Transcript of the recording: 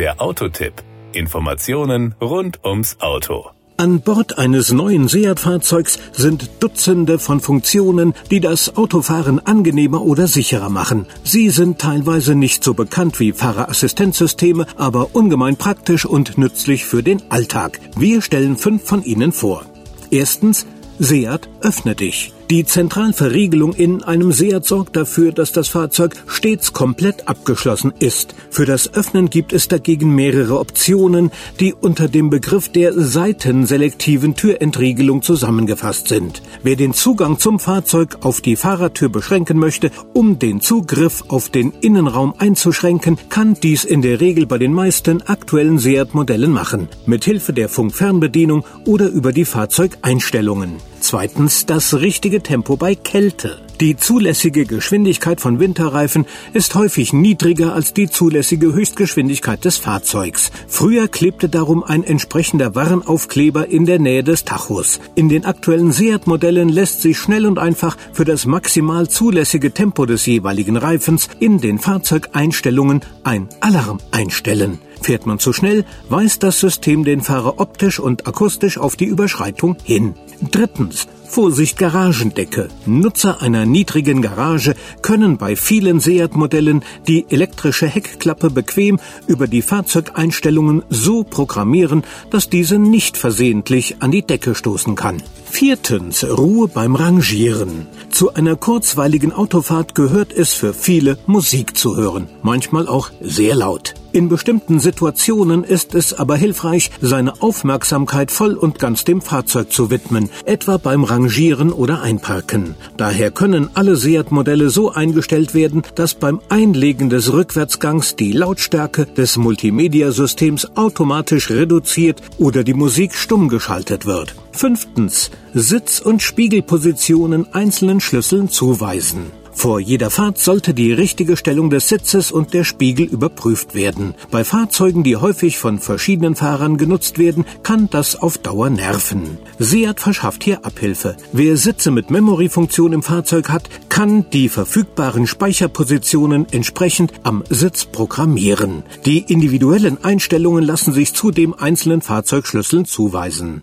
Der Autotipp. Informationen rund ums Auto. An Bord eines neuen Seat-Fahrzeugs sind Dutzende von Funktionen, die das Autofahren angenehmer oder sicherer machen. Sie sind teilweise nicht so bekannt wie Fahrerassistenzsysteme, aber ungemein praktisch und nützlich für den Alltag. Wir stellen fünf von ihnen vor. Erstens, Seat öffne dich. Die Zentralverriegelung in einem Seat sorgt dafür, dass das Fahrzeug stets komplett abgeschlossen ist. Für das Öffnen gibt es dagegen mehrere Optionen, die unter dem Begriff der seitenselektiven Türentriegelung zusammengefasst sind. Wer den Zugang zum Fahrzeug auf die Fahrertür beschränken möchte, um den Zugriff auf den Innenraum einzuschränken, kann dies in der Regel bei den meisten aktuellen Seat-Modellen machen, mit Hilfe der Funkfernbedienung oder über die Fahrzeugeinstellungen. Zweitens das richtige Tempo bei Kälte. Die zulässige Geschwindigkeit von Winterreifen ist häufig niedriger als die zulässige Höchstgeschwindigkeit des Fahrzeugs. Früher klebte darum ein entsprechender Warnaufkleber in der Nähe des Tachos. In den aktuellen Seat-Modellen lässt sich schnell und einfach für das maximal zulässige Tempo des jeweiligen Reifens in den Fahrzeugeinstellungen ein Alarm einstellen. Fährt man zu schnell, weist das System den Fahrer optisch und akustisch auf die Überschreitung hin. Drittens. Vorsicht Garagendecke. Nutzer einer niedrigen Garage können bei vielen Seat-Modellen die elektrische Heckklappe bequem über die Fahrzeugeinstellungen so programmieren, dass diese nicht versehentlich an die Decke stoßen kann. Viertens. Ruhe beim Rangieren. Zu einer kurzweiligen Autofahrt gehört es für viele, Musik zu hören. Manchmal auch sehr laut. In bestimmten Situationen ist es aber hilfreich, seine Aufmerksamkeit voll und ganz dem Fahrzeug zu widmen, etwa beim Rangieren oder Einparken. Daher können alle Seat-Modelle so eingestellt werden, dass beim Einlegen des Rückwärtsgangs die Lautstärke des Multimedia-Systems automatisch reduziert oder die Musik stumm geschaltet wird. Fünftens. Sitz- und Spiegelpositionen einzelnen Schlüsseln zuweisen. Vor jeder Fahrt sollte die richtige Stellung des Sitzes und der Spiegel überprüft werden. Bei Fahrzeugen, die häufig von verschiedenen Fahrern genutzt werden, kann das auf Dauer nerven. Seat verschafft hier Abhilfe. Wer Sitze mit Memory-Funktion im Fahrzeug hat, kann die verfügbaren Speicherpositionen entsprechend am Sitz programmieren. Die individuellen Einstellungen lassen sich zudem einzelnen Fahrzeugschlüsseln zuweisen.